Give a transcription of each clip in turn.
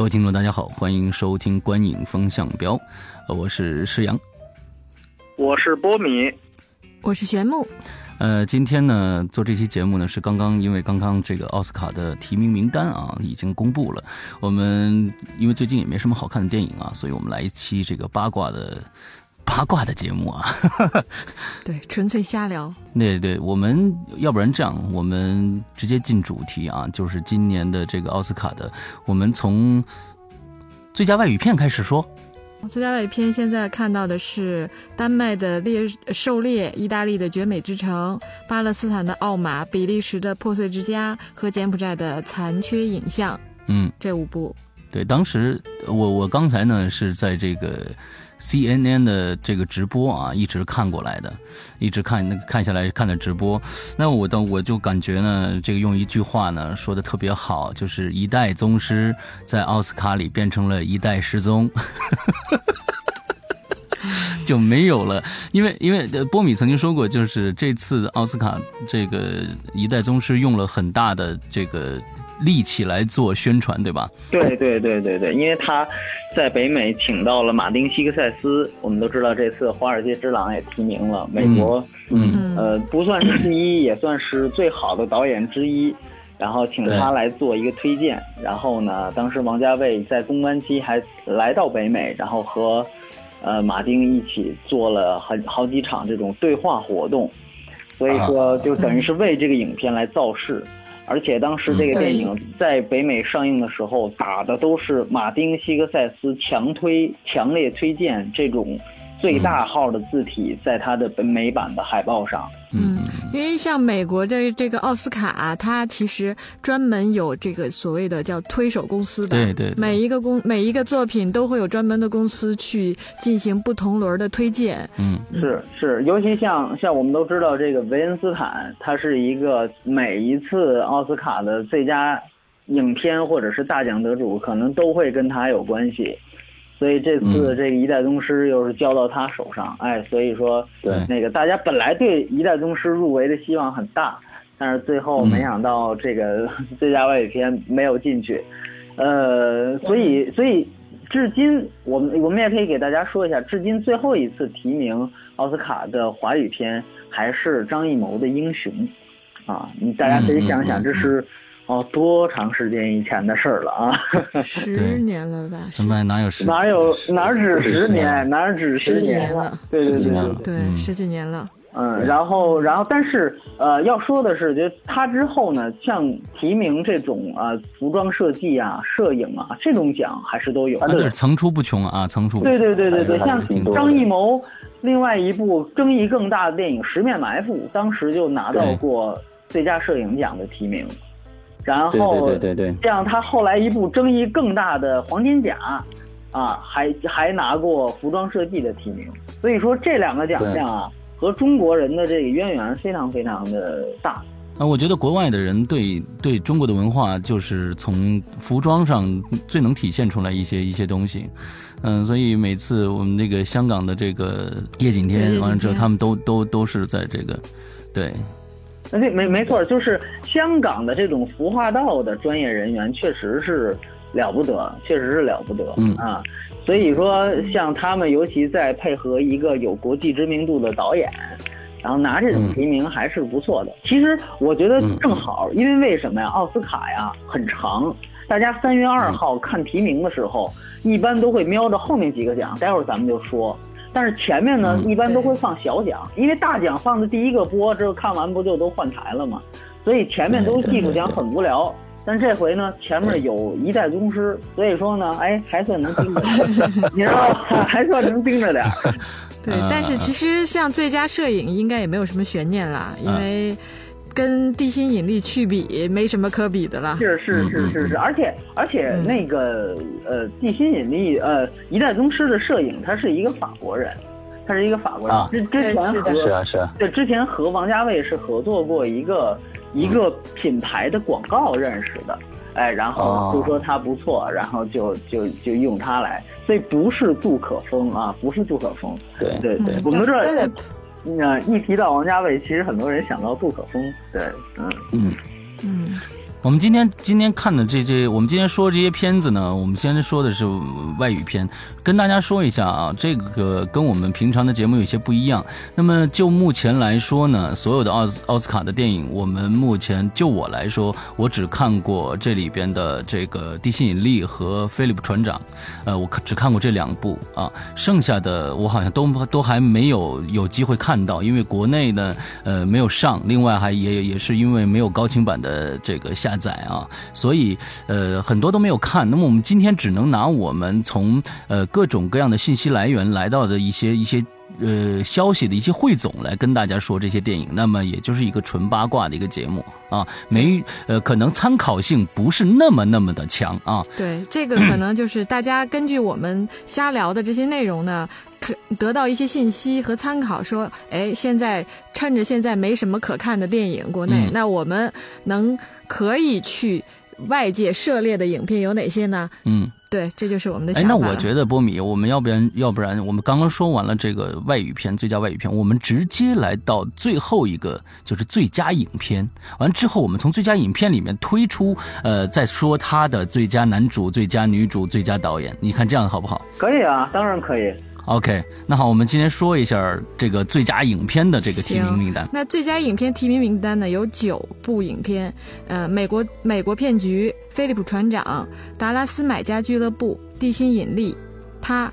各位听众，大家好，欢迎收听《观影风向标》，呃，我是施阳，我是波米，我是玄木。呃，今天呢，做这期节目呢，是刚刚因为刚刚这个奥斯卡的提名名单啊已经公布了。我们因为最近也没什么好看的电影啊，所以我们来一期这个八卦的八卦的节目啊。对，纯粹瞎聊。对对，我们要不然这样，我们直接进主题啊，就是今年的这个奥斯卡的，我们从最佳外语片开始说。最佳外语片现在看到的是丹麦的《猎狩猎》、意大利的《绝美之城》、巴勒斯坦的《奥马》、比利时的《破碎之家》和柬埔寨的《残缺影像》。嗯，这五部。对，当时我我刚才呢是在这个。CNN 的这个直播啊，一直看过来的，一直看那个看下来看的直播，那我的我就感觉呢，这个用一句话呢说的特别好，就是一代宗师在奥斯卡里变成了一代失踪，就没有了。因为因为波米曾经说过，就是这次奥斯卡这个一代宗师用了很大的这个。力气来做宣传，对吧？对对对对对，因为他在北美请到了马丁·西克塞斯，我们都知道这次《华尔街之狼》也提名了美国，嗯呃，不算是第一，也算是最好的导演之一。然后请他来做一个推荐。然后呢，当时王家卫在公关期还来到北美，然后和呃马丁一起做了很好几场这种对话活动，所以说就等于是为这个影片来造势。而且当时这个电影在北美上映的时候，打的都是马丁·西格塞斯强推、强烈推荐这种最大号的字体，在他的北美版的海报上。嗯，因为像美国的这个奥斯卡，它其实专门有这个所谓的叫推手公司的，对对，每一个公每一个作品都会有专门的公司去进行不同轮的推荐。嗯，是是，尤其像像我们都知道这个维恩斯坦，他是一个每一次奥斯卡的最佳影片或者是大奖得主，可能都会跟他有关系。所以这次这个一代宗师又是交到他手上，哎，所以说，对。那个大家本来对一代宗师入围的希望很大，但是最后没想到这个 最佳外语片没有进去，呃，所以所以至今我们我们也可以给大家说一下，至今最后一次提名奥斯卡的华语片还是张艺谋的《英雄》，啊，你大家可以想想这是。哦，多长时间以前的事儿了啊！十年了吧？什么哪有十？哪有哪止十年？哪止十年了？对对对对，十几年了。嗯，然后然后，但是呃，要说的是，就他之后呢，像提名这种啊，服装设计啊、摄影啊这种奖还是都有，那是层出不穷啊，层出不穷。对对对对对，像张艺谋另外一部争议更大的电影《十面埋伏》，当时就拿到过最佳摄影奖的提名。然后，对对对对，这样他后来一部争议更大的《黄金甲》，啊，还还拿过服装设计的提名。所以说这两个奖项啊，和中国人的这个渊源非常非常的大。啊，我觉得国外的人对对中国的文化，就是从服装上最能体现出来一些一些东西。嗯，所以每次我们那个香港的这个叶景天完了之后，他们都都都是在这个，对。对，没没错，就是香港的这种服化道的专业人员确实是了不得，确实是了不得，嗯啊，所以说像他们，尤其在配合一个有国际知名度的导演，然后拿这种提名还是不错的。其实我觉得正好，因为为什么呀？奥斯卡呀很长，大家三月二号看提名的时候，一般都会瞄着后面几个奖，待会儿咱们就说。但是前面呢，一般都会放小奖，因为大奖放的第一个播，之后看完不就都换台了吗？所以前面都技术奖很无聊。但这回呢，前面有一代宗师，所以说呢，哎，还算能盯着，你知道吧？还算能盯着点。对，但是其实像最佳摄影应该也没有什么悬念啦，因为跟地心引力去比，没什么可比的了。是是是是是，而且而且那个呃，地心引力呃，一代宗师的摄影，他是一个法国人，他是一个法国人。之之前和是啊是啊，对，之前和王家卫是合作过一个一个品牌的广告认识的，哎，然后就说他不错，然后就就就用他来，所以不是杜可风啊，不是杜可风。对对对，我们都知道。那一提到王家卫，其实很多人想到杜可风。对，嗯嗯嗯。我们今天今天看的这些，我们今天说这些片子呢，我们先说的是外语片，跟大家说一下啊，这个跟我们平常的节目有些不一样。那么就目前来说呢，所有的奥斯奥斯卡的电影，我们目前就我来说，我只看过这里边的这个《地心引力》和《菲利普船长》，呃，我只看过这两部啊，剩下的我好像都都还没有有机会看到，因为国内呢，呃，没有上，另外还也也是因为没有高清版的这个下。下载啊，所以呃很多都没有看。那么我们今天只能拿我们从呃各种各样的信息来源来到的一些一些呃消息的一些汇总来跟大家说这些电影。那么也就是一个纯八卦的一个节目啊，没呃可能参考性不是那么那么的强啊。对，这个可能就是大家根据我们瞎聊的这些内容呢。可得到一些信息和参考，说，哎，现在趁着现在没什么可看的电影，国内，那我们能可以去外界涉猎的影片有哪些呢？嗯，对，这就是我们的想法。哎，那我觉得波米，我们要不然，要不然，我们刚刚说完了这个外语片最佳外语片，我们直接来到最后一个，就是最佳影片。完之后，我们从最佳影片里面推出，呃，再说他的最佳男主、最佳女主、最佳导演。你看这样好不好？可以啊，当然可以。OK，那好，我们今天说一下这个最佳影片的这个提名名单。那最佳影片提名名单呢，有九部影片，呃，美国美国骗局、菲利普船长、达拉斯买家俱乐部、地心引力、他、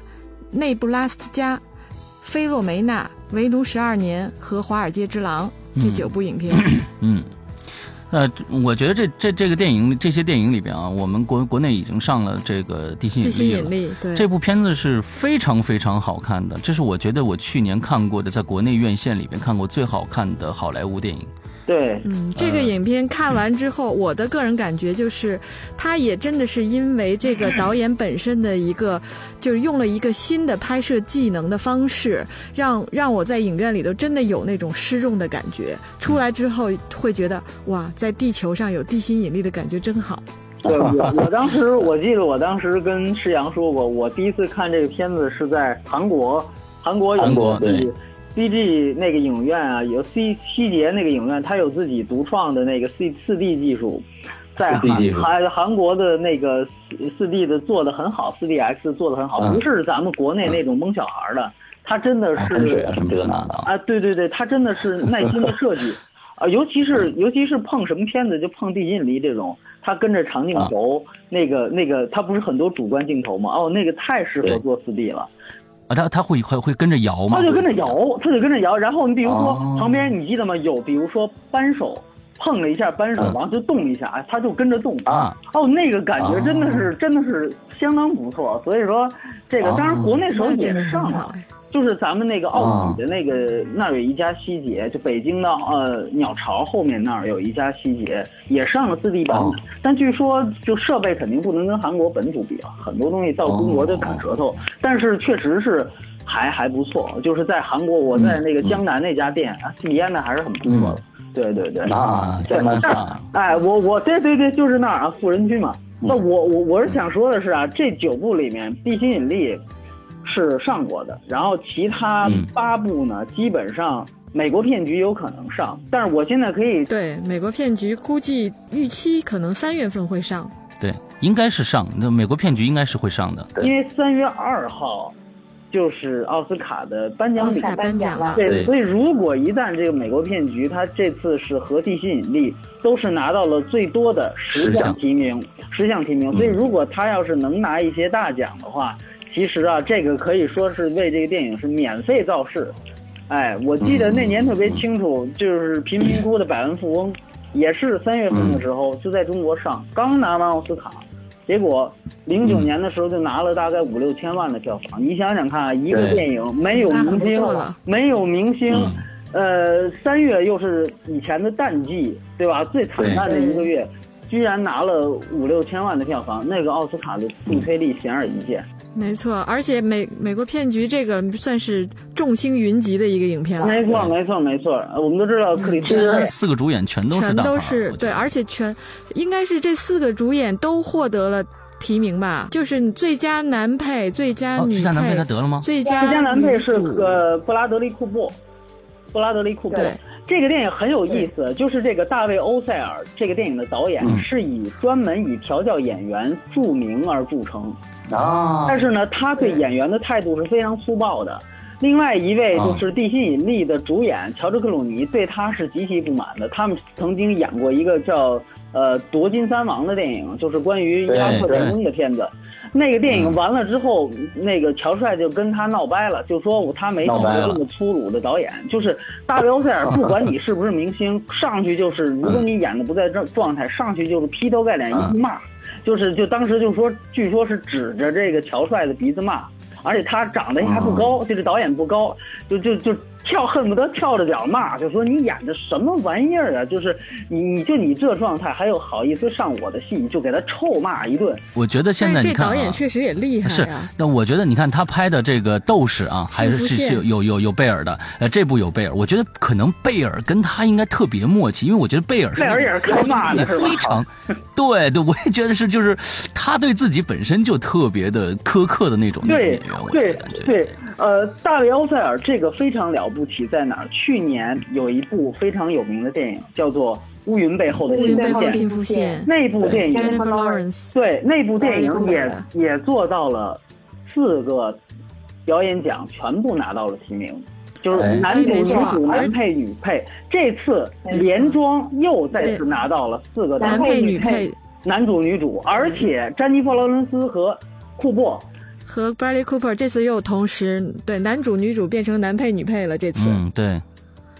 内布拉斯加、菲洛梅娜、为奴十二年和华尔街之狼这九部影片。嗯。呃，我觉得这这这个电影这些电影里边啊，我们国国内已经上了这个地心引力了。这部片子是非常非常好看的，这是我觉得我去年看过的，在国内院线里边看过最好看的好莱坞电影。对，嗯，这个影片看完之后，我的个人感觉就是，他也真的是因为这个导演本身的一个，就是用了一个新的拍摄技能的方式，让让我在影院里头真的有那种失重的感觉。出来之后会觉得，哇，在地球上有地心引力的感觉真好。对，我我当时我记得我当时跟施阳说过，我第一次看这个片子是在韩国，韩国韩国对。C G 那个影院啊，有 C 西捷那个影院，它有自己独创的那个 C 四 D 技术，在韩韩韩国的那个四 D 的做的很好，四 D X 做的很好，不是咱们国内那种蒙小孩的，它真的是什么这个那的啊，对对对，它真的是耐心的设计。啊，尤其是尤其是碰什么片子就碰地心引力这种，他跟着长镜头，那个那个他不是很多主观镜头吗？哦，那个太适合做四 D 了。啊，它它会会会跟着摇吗？它就跟着摇，它就跟着摇。然后你比如说旁边，你记得吗？有比如说扳手碰了一下扳手，然后就动一下，哎，他就跟着动啊。哦，那个感觉真的是真的是相当不错。所以说，这个当然国内时候也上了。就是咱们那个奥体的那个那儿有一家西捷，就北京的呃鸟巢后面那儿有一家西捷，也上了四 D 版本，但据说就设备肯定不能跟韩国本土比啊，很多东西到中国就打舌头。但是确实是还还不错，就是在韩国我在那个江南那家店啊，体验的还是很不错的。对对对啊，在那儿。哎，我我对对对，就是那儿啊，富人区嘛。那我我我是想说的是啊，这九部里面，地心引力。是上过的，然后其他八部呢，基本上美国骗局有可能上，但是我现在可以对美国骗局估计预期可能三月份会上，对，应该是上，那美国骗局应该是会上的，因为三月二号就是奥斯卡的颁奖礼，颁奖了，对，所以如果一旦这个美国骗局，它这次是和地吸引力都是拿到了最多的十项提名，十项提名，所以如果他要是能拿一些大奖的话。其实啊，这个可以说是为这个电影是免费造势，哎，我记得那年特别清楚，就是贫民窟的百万富翁，也是三月份的时候就在中国上，刚拿完奥斯卡，结果零九年的时候就拿了大概五六千万的票房。你想想看，一个电影没有明星，没有明星，呃，三月又是以前的淡季，对吧？最惨淡的一个月，居然拿了五六千万的票房，那个奥斯卡的助推力显而易见。没错，而且美美国骗局这个算是众星云集的一个影片了。没错，没错，没错。我们都知道克里斯四个主演全都是全都是对，而且全应该是这四个主演都获得了提名吧？就是最佳男配、最佳女配，最佳男配他得了吗？最佳最佳男配是呃布拉德利库布，布拉德利库珀。这个电影很有意思，就是这个大卫欧塞尔这个电影的导演是以专门以调教演员著名而著称。啊！但是呢，他对演员的态度是非常粗暴的。另外一位就是《地心引力》的主演乔治克鲁尼，对他是极其不满的。他们曾经演过一个叫呃《夺金三王》的电影，就是关于伊拉克战争的片子。那个电影完了之后，那个乔帅就跟他闹掰了，就说他没找过这么粗鲁的导演。就是大卫欧塞尔，不管你是不是明星，上去就是如果你演的不在状状态，上去就是劈头盖脸一通骂。就是就当时就说，据说是指着这个乔帅的鼻子骂，而且他长得还不高，就是导演不高，就就就。跳恨不得跳着脚骂，就说你演的什么玩意儿啊！就是你，你就你这状态，还有好意思上我的戏，你就给他臭骂一顿。我觉得现在你看，这导演确实也厉害。是，那我觉得你看他拍的这个斗士啊，还是是是有有有贝尔的。呃，这部有贝尔，我觉得可能贝尔跟他应该特别默契，因为我觉得贝尔贝尔也是开骂的，非常对对，我也觉得是，就是他对自己本身就特别的苛刻的那种演员。对对，呃，大卫·奥塞尔这个非常了不起，在哪儿？去年有一部非常有名的电影，叫做《乌云背后的幸福线》。那部电影对那部电影也也做到了四个表演奖，全部拿到了提名，就是男主、女主、男配、女配。这次连庄又再次拿到了四个男配、女配、男主、女主，而且詹妮弗·劳伦斯和库珀。和 Bradley Cooper 这次又同时对男主女主变成男配女配了，这次。嗯对，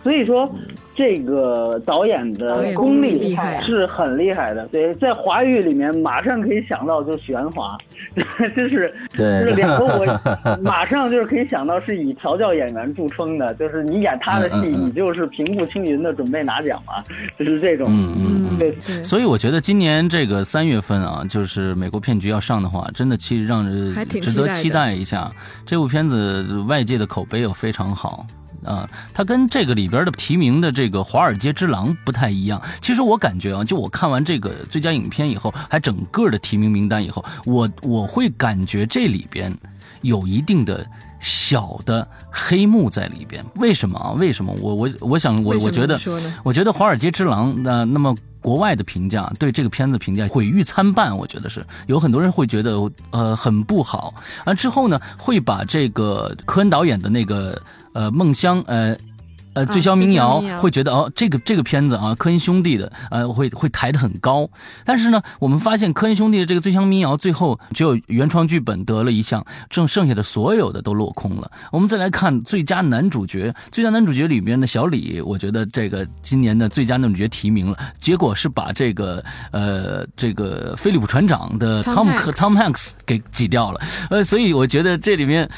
所以说这个导演的功力是很厉害的。对，在华语里面马上可以想到就是许鞍华，就是就是两个我 马上就是可以想到是以调教演员著称的，就是你演他的戏，你就是平步青云的准备拿奖嘛，就是这种嗯嗯对。所以我觉得今年这个三月份啊，就是美国骗局要上的话，真的其实让人值得期待一下。这部片子外界的口碑又非常好。啊，它跟这个里边的提名的这个《华尔街之狼》不太一样。其实我感觉啊，就我看完这个最佳影片以后，还整个的提名名单以后，我我会感觉这里边有一定的小的黑幕在里边。为什么啊？为什么？我我我想我我觉得，我觉得《华尔街之狼》那那么国外的评价对这个片子评价毁誉参半，我觉得是有很多人会觉得呃很不好。啊之后呢，会把这个科恩导演的那个。呃，梦乡，呃，呃，醉乡民谣会觉得哦，这个这个片子啊，科恩兄弟的，呃，会会抬得很高。但是呢，我们发现科恩兄弟的这个醉乡民谣最后只有原创剧本得了一项，剩剩下的所有的都落空了。我们再来看最佳男主角，最佳男主角里面的小李，我觉得这个今年的最佳男主角提名了，结果是把这个呃这个菲利普船长的汤姆克汤姆汉克斯给挤掉了。呃，所以我觉得这里面。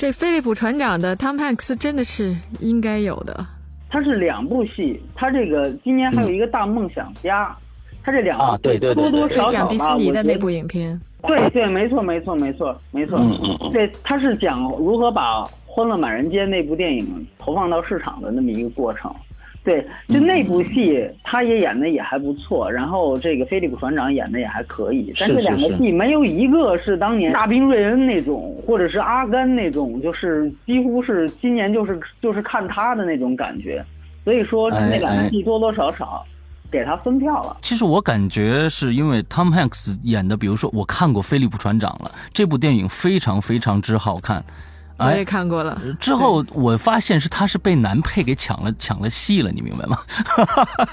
这菲利普船长的汤汉克斯真的是应该有的。他是两部戏，他这个今年还有一个大梦想家，他这两啊对对多多少少迪士尼的那部影片。对对，没错没错没错没错。嗯嗯。对，他是讲如何把《欢乐满人间》那部电影投放到市场的那么一个过程。对，就那部戏，他也演的也还不错，然后这个菲利普船长演的也还可以，但是两个戏没有一个是当年大兵瑞恩那种，或者是阿甘那种，就是几乎是今年就是就是看他的那种感觉，所以说那两个戏多多少少给他分票了。其实我感觉是因为 Tom Hanks 演的，比如说我看过菲利普船长了，这部电影非常非常之好看。我也看过了。之后我发现是他是被男配给抢了抢了戏了，你明白吗？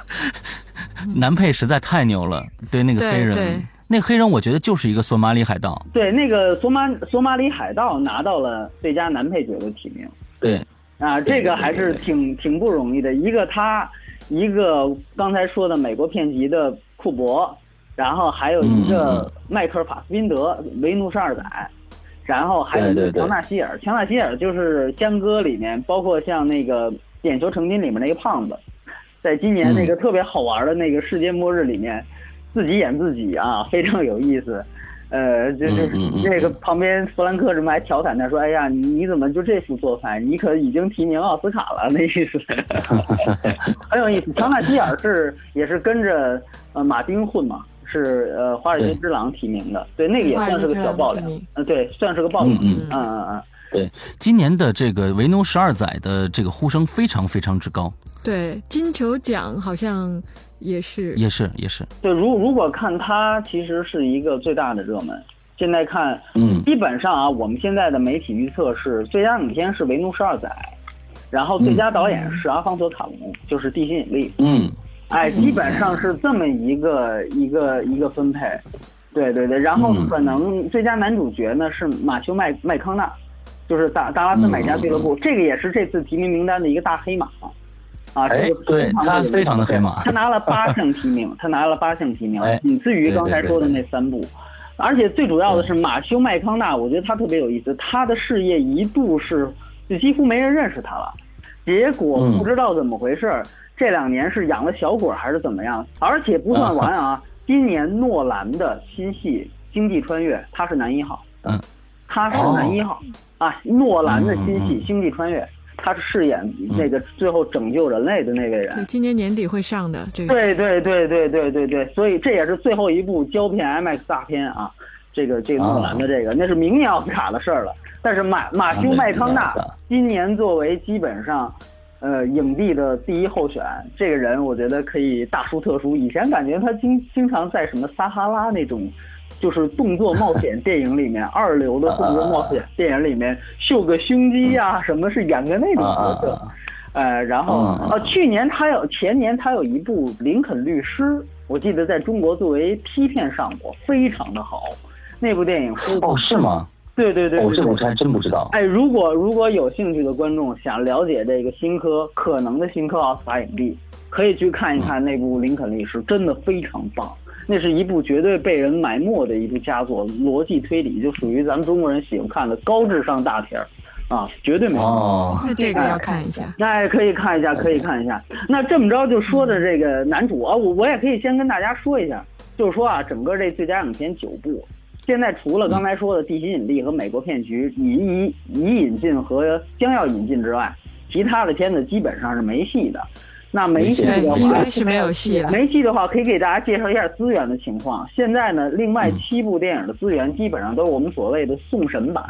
男配实在太牛了，对那个黑人，那黑人我觉得就是一个索马里海盗。对，那个索马索马里海盗拿到了最佳男配角的提名。对，啊，这个还是挺挺不容易的。一个他，一个刚才说的美国片集的库珀，然后还有一个迈克尔法斯宾德，为奴十二载。然后还有一个乔纳希尔，乔纳希尔就是《江歌》里面，包括像那个点球成金里面那个胖子，在今年那个特别好玩的那个世界末日里面，自己演自己啊，非常有意思。呃，就是那个旁边弗兰克什么还调侃他说：“哎呀，你你怎么就这副做派？你可已经提名奥斯卡了，那意思 很有意思。”乔纳希尔是也是跟着呃马丁混嘛，是呃《华尔街之狼》提名的，对，那个也算是个小爆料，嗯，对，算是个爆料，嗯嗯嗯。对，今年的这个维奴十二载的这个呼声非常非常之高。对，金球奖好像也是，也是，也是。对，如如果看它，其实是一个最大的热门。现在看，嗯，基本上啊，我们现在的媒体预测是最佳影片是维奴十二载，然后最佳导演是阿方索卡隆，就是《地心引力》。嗯，哎，基本上是这么一个一个一个分配。对对对，然后可能最佳男主角呢是马修麦麦康纳。就是达达拉斯买家俱乐部，这个也是这次提名名单的一个大黑马，啊，这个对他非常的黑马，他拿了八项提名，他拿了八项提名，仅次于刚才说的那三部，而且最主要的是马修麦康纳，我觉得他特别有意思，他的事业一度是就几乎没人认识他了，结果不知道怎么回事，这两年是养了小鬼还是怎么样，而且不算完啊，今年诺兰的新戏《星际穿越》，他是男一号，嗯。他是男一号。啊，诺兰的新戏《星际穿越》，他是饰演那个最后拯救人类的那位人。对，今年年底会上的这个。对对对对对对对，所以这也是最后一部胶片 IMAX 大片啊，这个这个诺兰的这个，那是明年奥斯卡的事儿了。但是马马修麦康纳今年作为基本上，呃，影帝的第一候选，这个人我觉得可以大书特书。以前感觉他经经常在什么撒哈拉那种。就是动作冒险 电影里面二流的动作冒险电影里面秀个胸肌呀，什么是演个那种角色？呃，然后呃，去年他有前年他有一部《林肯律师》，我记得在中国作为批片上过，非常的好。那部电影哦是吗？对对对，哦这我还真不知道。哎，如果如果有兴趣的观众想了解这个新科可能的新科奥斯卡影帝，可以去看一看那部《林肯律师》，真的非常棒。那是一部绝对被人埋没的一部佳作，逻辑推理就属于咱们中国人喜欢看的高智商大片儿，啊，绝对没错。那这个要看一下，那可以看一下，可以看一下。那这么着就说的这个男主啊，我我也可以先跟大家说一下，就是说啊，整个这最佳影片九部，现在除了刚才说的《地心引力》和《美国骗局》已已已引进和将要引进之外，其他的片子基本上是没戏的。那没戏的话，应该是没有戏了。没戏的话，可以给大家介绍一下资源的情况。现在呢，另外七部电影的资源基本上都是我们所谓的送审版，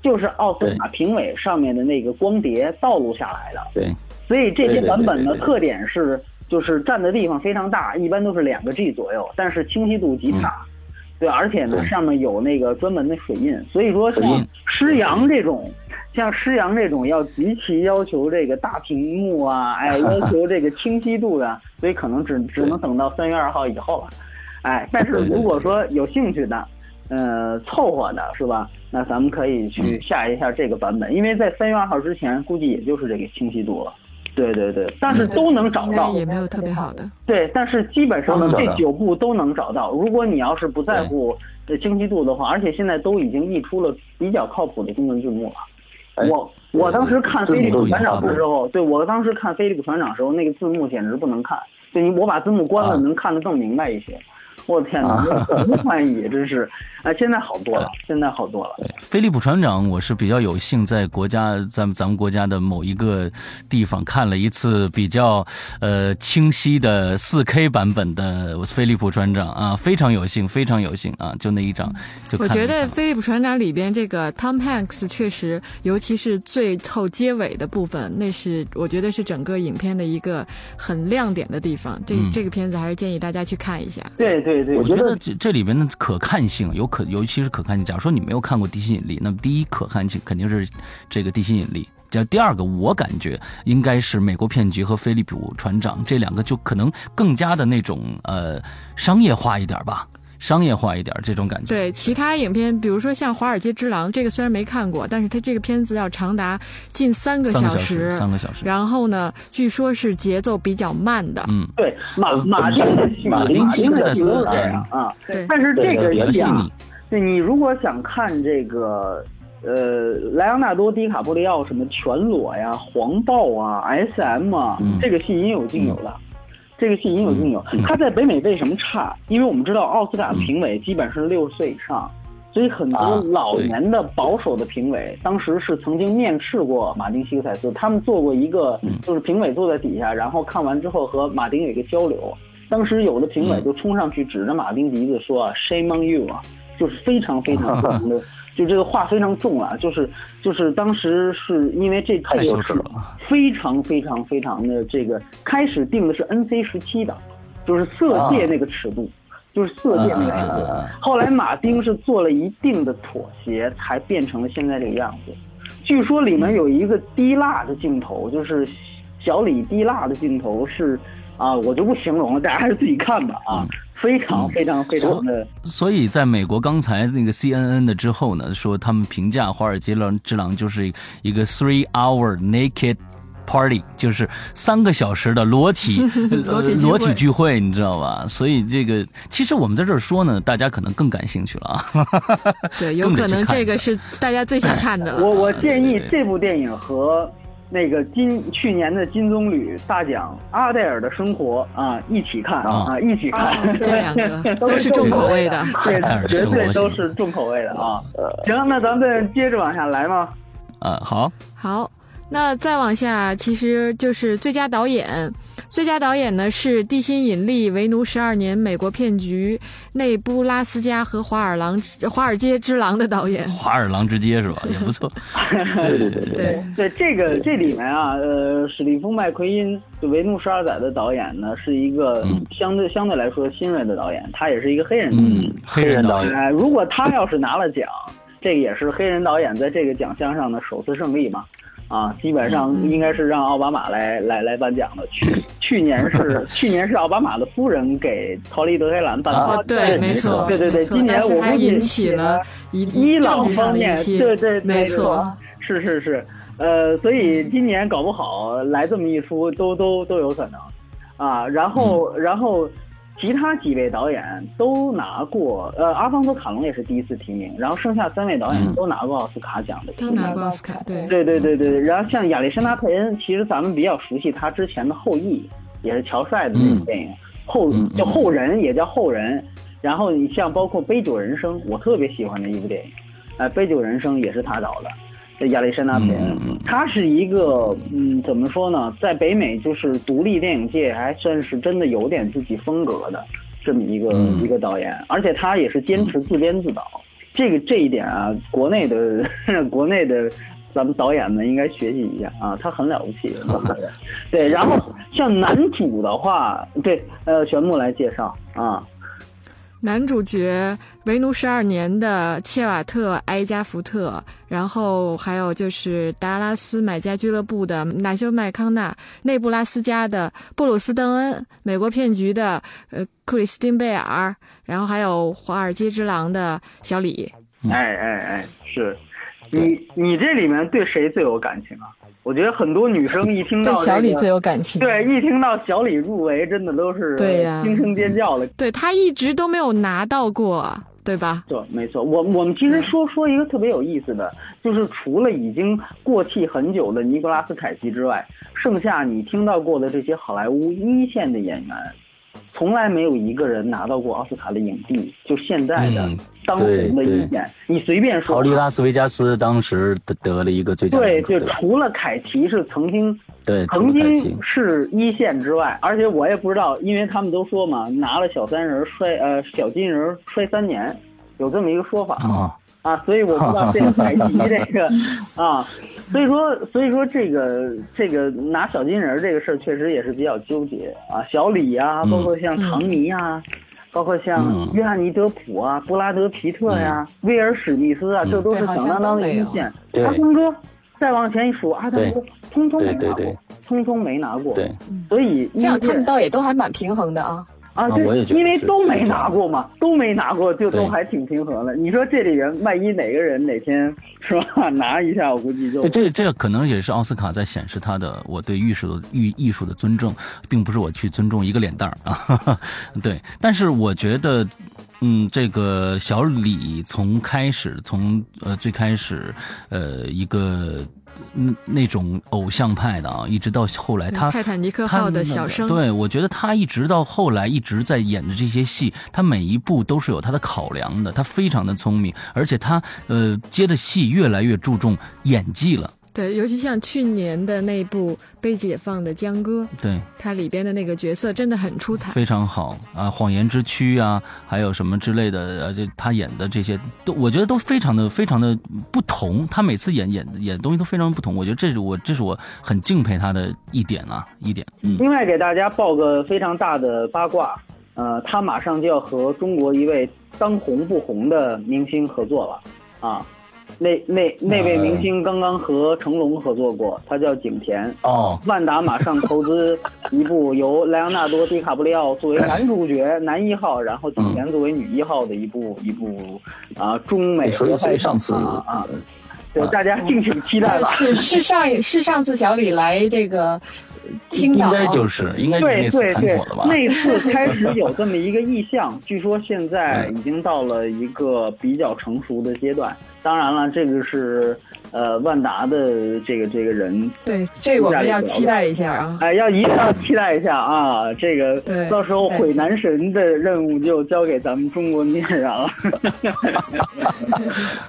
就是奥斯卡评委上面的那个光碟盗录下来的。对，所以这些版本的特点是，就是占的地方非常大，一般都是两个 G 左右，但是清晰度极差。对，而且呢，上面有那个专门的水印，所以说像施洋这种。像施洋这种要极其要求这个大屏幕啊，哎，要求这个清晰度的，所以可能只只能等到三月二号以后了，哎，但是如果说有兴趣的，呃，凑合的是吧？那咱们可以去下一下这个版本，因为在三月二号之前，估计也就是这个清晰度了。对对对，但是都能找到，也没有特别好的。对，但是基本上这九部都能找到。如果你要是不在乎清晰度的话，而且现在都已经溢出了比较靠谱的中文字幕了。我我当时看飞利浦船长的时候，对我当时看飞利浦船长的时候，那个字幕简直不能看，就你我把字幕关了，能看得更明白一些。我的天哪，什么翻译真是！啊，现在好多了，现在好多了。飞利浦船长，我是比较有幸在国家，在咱们国家的某一个地方看了一次比较呃清晰的四 K 版本的飞利浦船长啊，非常有幸，非常有幸啊！就那一张，就我觉得飞利浦船长里边这个 Tom Hanks 确实，尤其是最后结尾的部分，那是我觉得是整个影片的一个很亮点的地方。这这个片子还是建议大家去看一下。对对对，我觉得这这里边的可看性有可。尤其是可看性。假如说你没有看过《地心引力》，那么第一可看性肯定是这个《地心引力》。这第二个，我感觉应该是《美国骗局》和《菲利普船长》这两个，就可能更加的那种呃商业化一点吧，商业化一点这种感觉。对其他影片，比如说像《华尔街之狼》，这个虽然没看过，但是它这个片子要长达近三个小时，三个小时。然后呢，据说是节奏比较慢的。嗯，对，马马丁马丁马丁在斯这样啊。对，但是这个一样。对你如果想看这个呃，莱昂纳多·迪卡布里奥什么全裸呀、黄暴啊、S.M 啊，这个戏应有尽有的。这个戏应有尽有。他在北美为什么差？因为我们知道奥斯卡评委基本是六十岁以上。所以很多老年的保守的评委，当时是曾经面试过马丁·西克塞斯，他们做过一个，就是评委坐在底下，然后看完之后和马丁有一个交流。当时有的评委就冲上去指着马丁鼻子说：“Shame on you 啊！”就是非常非常 的，就这个话非常重啊。就是就是当时是因为这太羞耻了，非常非常非常的这个开始定的是 N.C. 十七的，就是色戒那个尺度。就是色戒那个尺度，后来马丁是做了一定的妥协，才变成了现在这个样子。据说里面有一个滴蜡的镜头，就是小李滴蜡的镜头是啊，我就不形容了，大家还是自己看吧啊，非常非常非常的。所以，在美国刚才那个 CNN 的之后呢，说他们评价《华尔街狼之狼》就是一个 three hour naked。Party 就是三个小时的裸体 裸体聚会，你知道吧？所以这个其实我们在这儿说呢，大家可能更感兴趣了啊。对，有可能这个是大家最想看的。我我建议这部电影和那个金去年的金棕榈大奖《阿黛尔的生活》啊一起看啊，一起看。这两个都 是重口味的，对，绝对都是重口味的啊。行，那咱们接着往下来吗？啊，好，好。那再往下，其实就是最佳导演。最佳导演呢是《地心引力》《为奴十二年》《美国骗局》《内布拉斯加》和《华尔狼华尔街之狼》的导演。华尔狼之街是吧？也不错。对对对对对，这个这里面啊，呃，史蒂夫麦奎因就《为奴十二载》的导演呢，是一个相对相对来说新锐的导演，他也是一个黑人导演。黑人导演。如果他要是拿了奖，这也是黑人导演在这个奖项上的首次胜利嘛。啊，基本上应该是让奥巴马来来来颁奖的。去去年是去年是奥巴马的夫人给陶丽德黑兰颁的。对，没错，对对对。今年我还引起了伊朗方面，对对，没错，是是是。呃，所以今年搞不好来这么一出，都都都有可能。啊，然后然后。其他几位导演都拿过，呃，阿方索卡隆也是第一次提名，然后剩下三位导演都拿过奥斯卡奖的。都拿过奥斯卡，对。对对对对，然后像亚历山大·佩恩，其实咱们比较熟悉他之前的《后裔》，也是乔帅的那部电影，后叫后人，也叫后人。然后你像包括《杯酒人生》，我特别喜欢的一部电影，呃，《杯酒人生》也是他导的。亚历山大·佩恩，他是一个，嗯，怎么说呢，在北美就是独立电影界还算是真的有点自己风格的这么一个一个导演，而且他也是坚持自编自导，这个这一点啊，国内的 国内的咱们导演们应该学习一下啊，他很了不起。对，然后像男主的话，对，呃，玄木来介绍啊。男主角为奴十二年的切瓦特·埃加福特，然后还有就是达拉斯买家俱乐部的纳修·麦康纳，内布拉斯加的布鲁斯·邓恩，美国骗局的呃克里斯汀·贝尔，然后还有华尔街之狼的小李。哎哎哎，是，你你这里面对谁最有感情啊？我觉得很多女生一听到 小李最有感情，对，一听到小李入围，真的都是对呀，惊声尖叫的。对他一直都没有拿到过，对吧？对，没错。我我们其实说说一个特别有意思的，就是除了已经过气很久的尼古拉斯凯奇之外，剩下你听到过的这些好莱坞一线的演员。从来没有一个人拿到过奥斯卡的影帝，就现在的当红的一线，你随便说。逃离拉斯维加斯当时得得了一个最佳。对，就除了凯奇是曾经，对，曾经是一线之外，而且我也不知道，因为他们都说嘛，拿了小三人摔呃小金人摔三年，有这么一个说法啊。啊，所以我不知道这个凯奇 这个啊，所以说所以说这个这个拿小金人这个事儿确实也是比较纠结啊。小李啊，包括像唐尼啊，包括像约翰尼德普啊、布拉德皮特呀、威尔史密斯啊，这都是响当当的一线。阿汤哥，再往前一数，阿汤哥通通没拿过，通通没拿过。对，所以这样他们倒也都还蛮平衡的啊。啊，对，因为都没拿过嘛，都没拿过，就都还挺平和的。你说这里人万一哪个人哪天 是吧拿一下，我估计就这这可能也是奥斯卡在显示他的我对艺术的艺艺术的尊重，并不是我去尊重一个脸蛋儿啊。对，但是我觉得嗯，这个小李从开始，从呃最开始，呃一个那那种偶像派的啊，一直到后来他泰坦尼克号的小生，对我觉得他一直到后来一直在演的这些戏，他每一部都是有他的考量的，他非常的聪明，而且他呃接的戏越来越注重演技了。对，尤其像去年的那部《被解放的江歌》，对，他里边的那个角色真的很出彩，非常好啊，《谎言之躯》啊，还有什么之类的，呃，这他演的这些都，我觉得都非常的非常的不同。他每次演演演的东西都非常不同，我觉得这是我这是我很敬佩他的一点啊，一点。嗯。另外给大家报个非常大的八卦，呃，他马上就要和中国一位当红不红的明星合作了啊。那那那位明星刚刚和成龙合作过，他叫景甜。哦，万达马上投资一部由莱昂纳多·迪卡布里奥作为男主角男一号，然后景甜作为女一号的一部一部啊中美合拍上次啊，对大家敬请期待吧。是是上是上次小李来这个。应该就是应该对对对，那次开始有这么一个意向，据说现在已经到了一个比较成熟的阶段。当然了，这个是。呃，万达的这个这个人，对，这我们要期待一下啊！哎，要一定要期待一下啊！这个到时候毁男神的任务就交给咱们中国女演员了。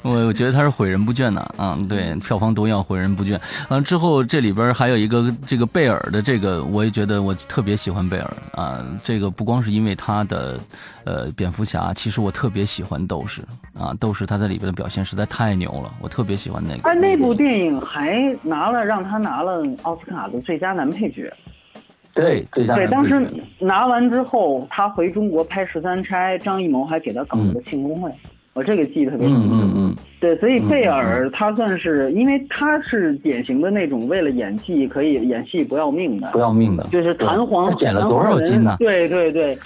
我我觉得他是毁人不倦的啊！对，票房毒药毁人不倦。完之后这里边还有一个这个贝尔的这个，我也觉得我特别喜欢贝尔啊！这个不光是因为他的呃蝙蝠侠，其实我特别喜欢斗士啊！斗士他在里边的表现实在太牛了，我特别喜欢那个。那部电影还拿了让他拿了奥斯卡的最佳男配角，对，最佳对，当时拿完之后，他回中国拍《十三钗》，张艺谋还给他搞了个庆功会，我这个记得特别清楚。嗯嗯对，所以贝尔他算是，因为他是典型的那种为了演技可以演戏不要命的，不要命的，就是弹簧减了多少斤呢？对对对。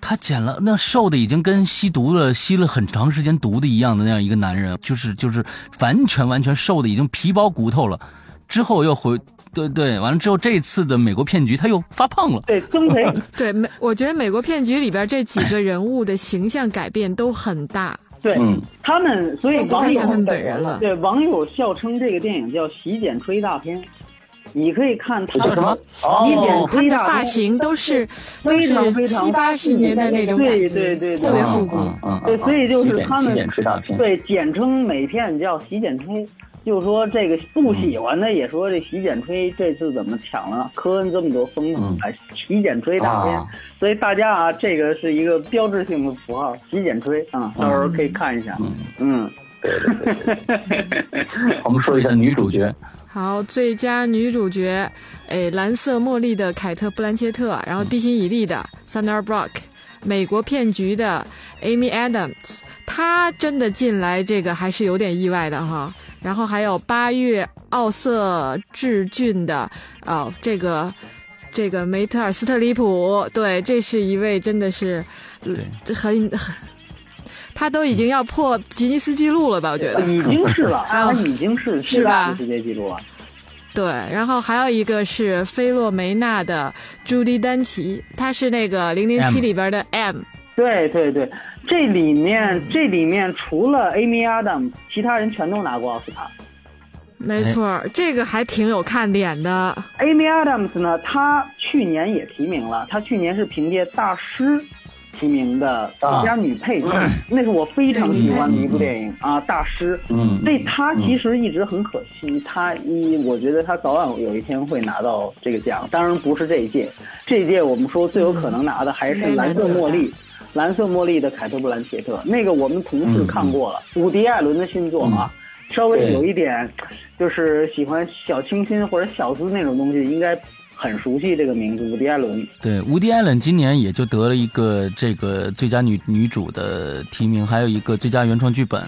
他减了，那瘦的已经跟吸毒了、吸了很长时间毒的一样的那样一个男人，就是就是完全完全瘦的已经皮包骨头了。之后又回，对对，完了之后这次的美国骗局他又发胖了。对，增肥。对美，我觉得美国骗局里边这几个人物的形象改变都很大。对，他们所以网友本人了。对网友笑称这个电影叫“洗剪吹大片”。你可以看他什么？洗剪吹的发型都是非常非常七八十年代那种对对对，特别复古。对，所以就是他们对简称美片叫洗剪吹，就说这个不喜欢的也说这洗剪吹这次怎么抢了科恩这么多风呢？哎，洗剪吹大片，所以大家啊，这个是一个标志性的符号，洗剪吹啊，到时候可以看一下。嗯，对对对。我们说一下女主角。好，最佳女主角，哎，蓝色茉莉的凯特·布兰切特，然后地心引力的 Sandra Bullock，美国骗局的 Amy Adams，她真的进来这个还是有点意外的哈。然后还有八月奥瑟智俊的，哦，这个这个梅特尔斯特里普，对，这是一位真的是，对，很很。他都已经要破吉尼斯纪录了吧？我觉得已经是了，他已经是是吧？世界纪录了。对，然后还有一个是菲洛梅娜的朱迪丹奇，她是那个零零七里边的 M。对对对，这里面这里面除了 Amy Adams，其他人全都拿过奥斯卡。没错，这个还挺有看点的。Amy Adams 呢，她去年也提名了，她去年是凭借大师。提名的最佳女配角，那是我非常喜欢的一部电影啊，大师。嗯，那他其实一直很可惜，他一我觉得他早晚有一天会拿到这个奖，当然不是这一届，这一届我们说最有可能拿的还是蓝色茉莉，蓝色茉莉的凯特布兰切特，那个我们同事看过了，伍迪艾伦的新作啊，稍微有一点，就是喜欢小清新或者小资那种东西，应该。很熟悉这个名字，伍迪·艾伦。对，伍迪·艾伦今年也就得了一个这个最佳女女主的提名，还有一个最佳原创剧本，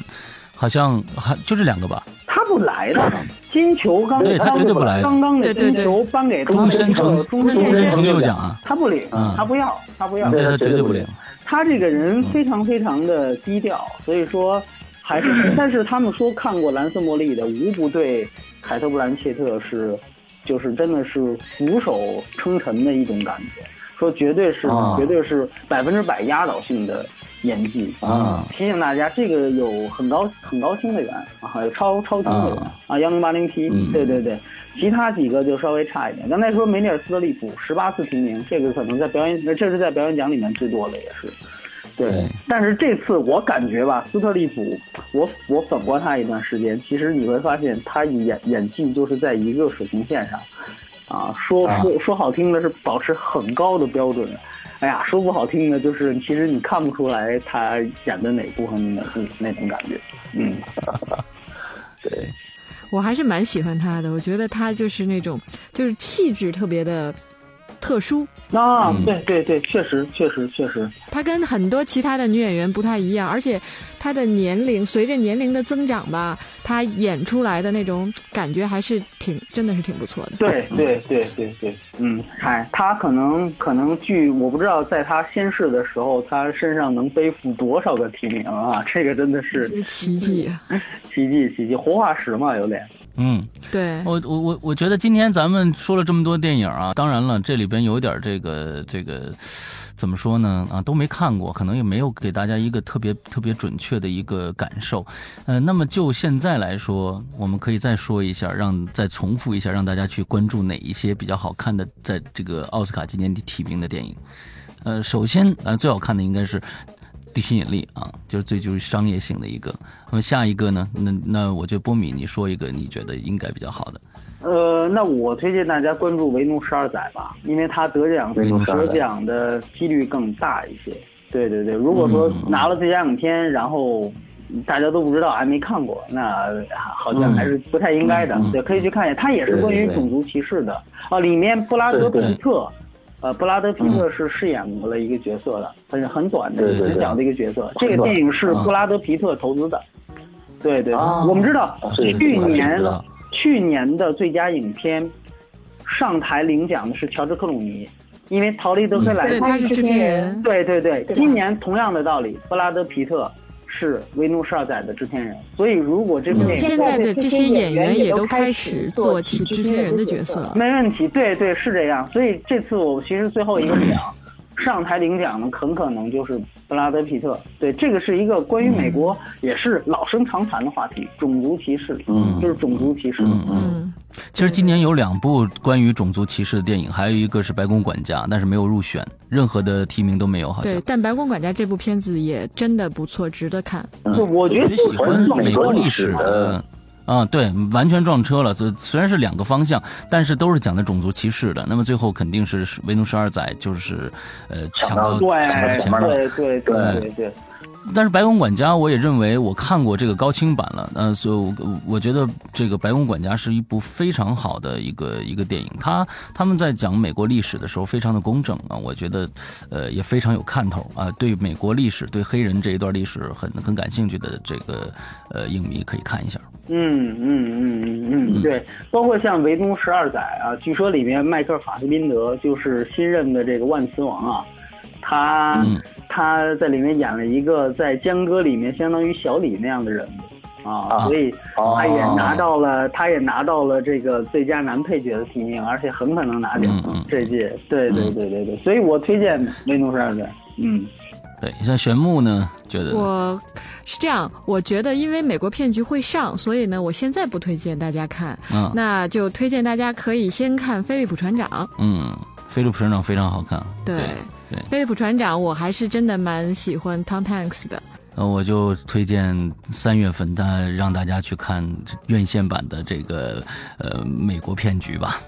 好像还就这两个吧。他不来的，金球刚对他绝对不来。刚刚的金球颁给终身成终身成就奖啊，他不领，他不要，他不要，对他绝对不领。他这个人非常非常的低调，所以说还是，但是他们说看过《蓝色茉莉》的，无不对凯特·布兰切特是。就是真的是俯首称臣的一种感觉，说绝对是绝对是百分之百压倒性的演技啊。提醒大家，这个有很高很高清的源啊，有超超清的源啊，幺零八零 P，对对对。其他几个就稍微差一点。刚才说梅尼尔斯特利普十八次提名，这个可能在表演，这是在表演奖里面最多的，也是。对，但是这次我感觉吧，斯特利普，我我粉过他一段时间，其实你会发现他演演技就是在一个水平线上，啊，说说说好听的是保持很高的标准，哎呀，说不好听的就是其实你看不出来他演的哪部分哪部那种感觉，嗯，对，我还是蛮喜欢他的，我觉得他就是那种就是气质特别的特殊。啊，对对对，确实确实确实，她跟很多其他的女演员不太一样，而且她的年龄随着年龄的增长吧，他演出来的那种感觉还是挺，真的是挺不错的。对对对对对，嗯，嗨，他可能可能据我不知道，在他先逝的时候，他身上能背负多少个提名啊？这个真的是 奇迹，奇迹奇迹，活化石嘛，有点。嗯，对我我我我觉得今天咱们说了这么多电影啊，当然了，这里边有点这个这个怎么说呢啊，都没看过，可能也没有给大家一个特别特别准确的一个感受。呃，那么就现在来说，我们可以再说一下，让再重复一下，让大家去关注哪一些比较好看的，在这个奥斯卡今年提名的电影。呃，首先呃最好看的应该是。地心引力啊，就是最就是商业性的一个。那么下一个呢？那那我觉得波米，你说一个你觉得应该比较好的。呃，那我推荐大家关注《维奴十二载》吧，因为他得奖得奖的几率更大一些。对对对，如果说拿了最佳影片，然后大家都不知道还没看过，那好像还是不太应该的。对，可以去看一下，它也是关于种族歧视的啊。里面布拉德皮特。呃，布拉德皮特是饰演过了一个角色的，很很短的很小的一个角色。这个电影是布拉德皮特投资的。对对，我们知道去年去年的最佳影片上台领奖的是乔治克鲁尼，因为逃离德黑兰他是制片人。对对对，今年同样的道理，布拉德皮特。是《维奴十二载》的制片人，所以如果这部电影现在的这些演员也都开始做起制片人的角色，没问题。对对，是这样。所以这次我其实最后一个奖上台领奖的，很可能就是布拉德皮特。对，这个是一个关于美国也是老生常谈的话题，种族歧视，嗯，就是种族歧视，嗯。其实今年有两部关于种族歧视的电影，还有一个是《白宫管家》，但是没有入选，任何的提名都没有，好像。对，但《白宫管家》这部片子也真的不错，值得看。我觉得喜欢美国历史的，啊，对，完全撞车了。虽虽然是两个方向，但是都是讲的种族歧视的。那么最后肯定是《维奴十二载》，就是呃抢到抢到前面了。对对对对对。但是《白宫管家》，我也认为我看过这个高清版了，呃，所以我我觉得这个《白宫管家》是一部非常好的一个一个电影。他他们在讲美国历史的时候非常的工整啊，我觉得呃也非常有看头啊。对美国历史、对黑人这一段历史很很感兴趣的这个呃影迷可以看一下。嗯嗯嗯嗯嗯，对，包括像《维奴十二载》啊，据说里面迈克尔·法斯宾德就是新任的这个万磁王啊。他他在里面演了一个在江歌里面相当于小李那样的人物啊，所以他也拿到了他也拿到了这个最佳男配角的提名，而且很可能拿奖这届。对对对对对，所以我推荐《维奴十二载》。嗯，对，像玄牧呢，觉得我是这样，我觉得因为美国骗局会上，所以呢，我现在不推荐大家看，那就推荐大家可以先看《菲利普船长》。嗯，《菲利普船长》非常好看。对。菲利普船长，我还是真的蛮喜欢 Tom Hanks 的。呃，我就推荐三月份，大让大家去看院线版的这个呃美国骗局吧。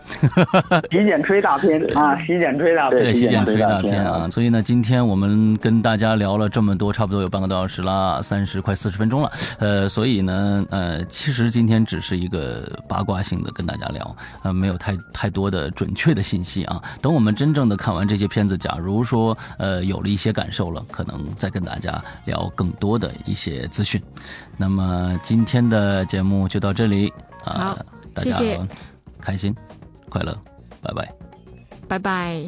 洗剪吹大片啊，洗剪吹大片，对，洗剪吹大片啊。所以呢，今天我们跟大家聊了这么多，差不多有半个多小时了，三十快四十分钟了。呃，所以呢，呃，其实今天只是一个八卦性的跟大家聊，呃，没有太太多的准确的信息啊。等我们真正的看完这些片子，假如说呃有了一些感受了，可能再跟大家聊更。多的一些资讯，那么今天的节目就到这里啊，大家开心快乐，拜拜，拜拜。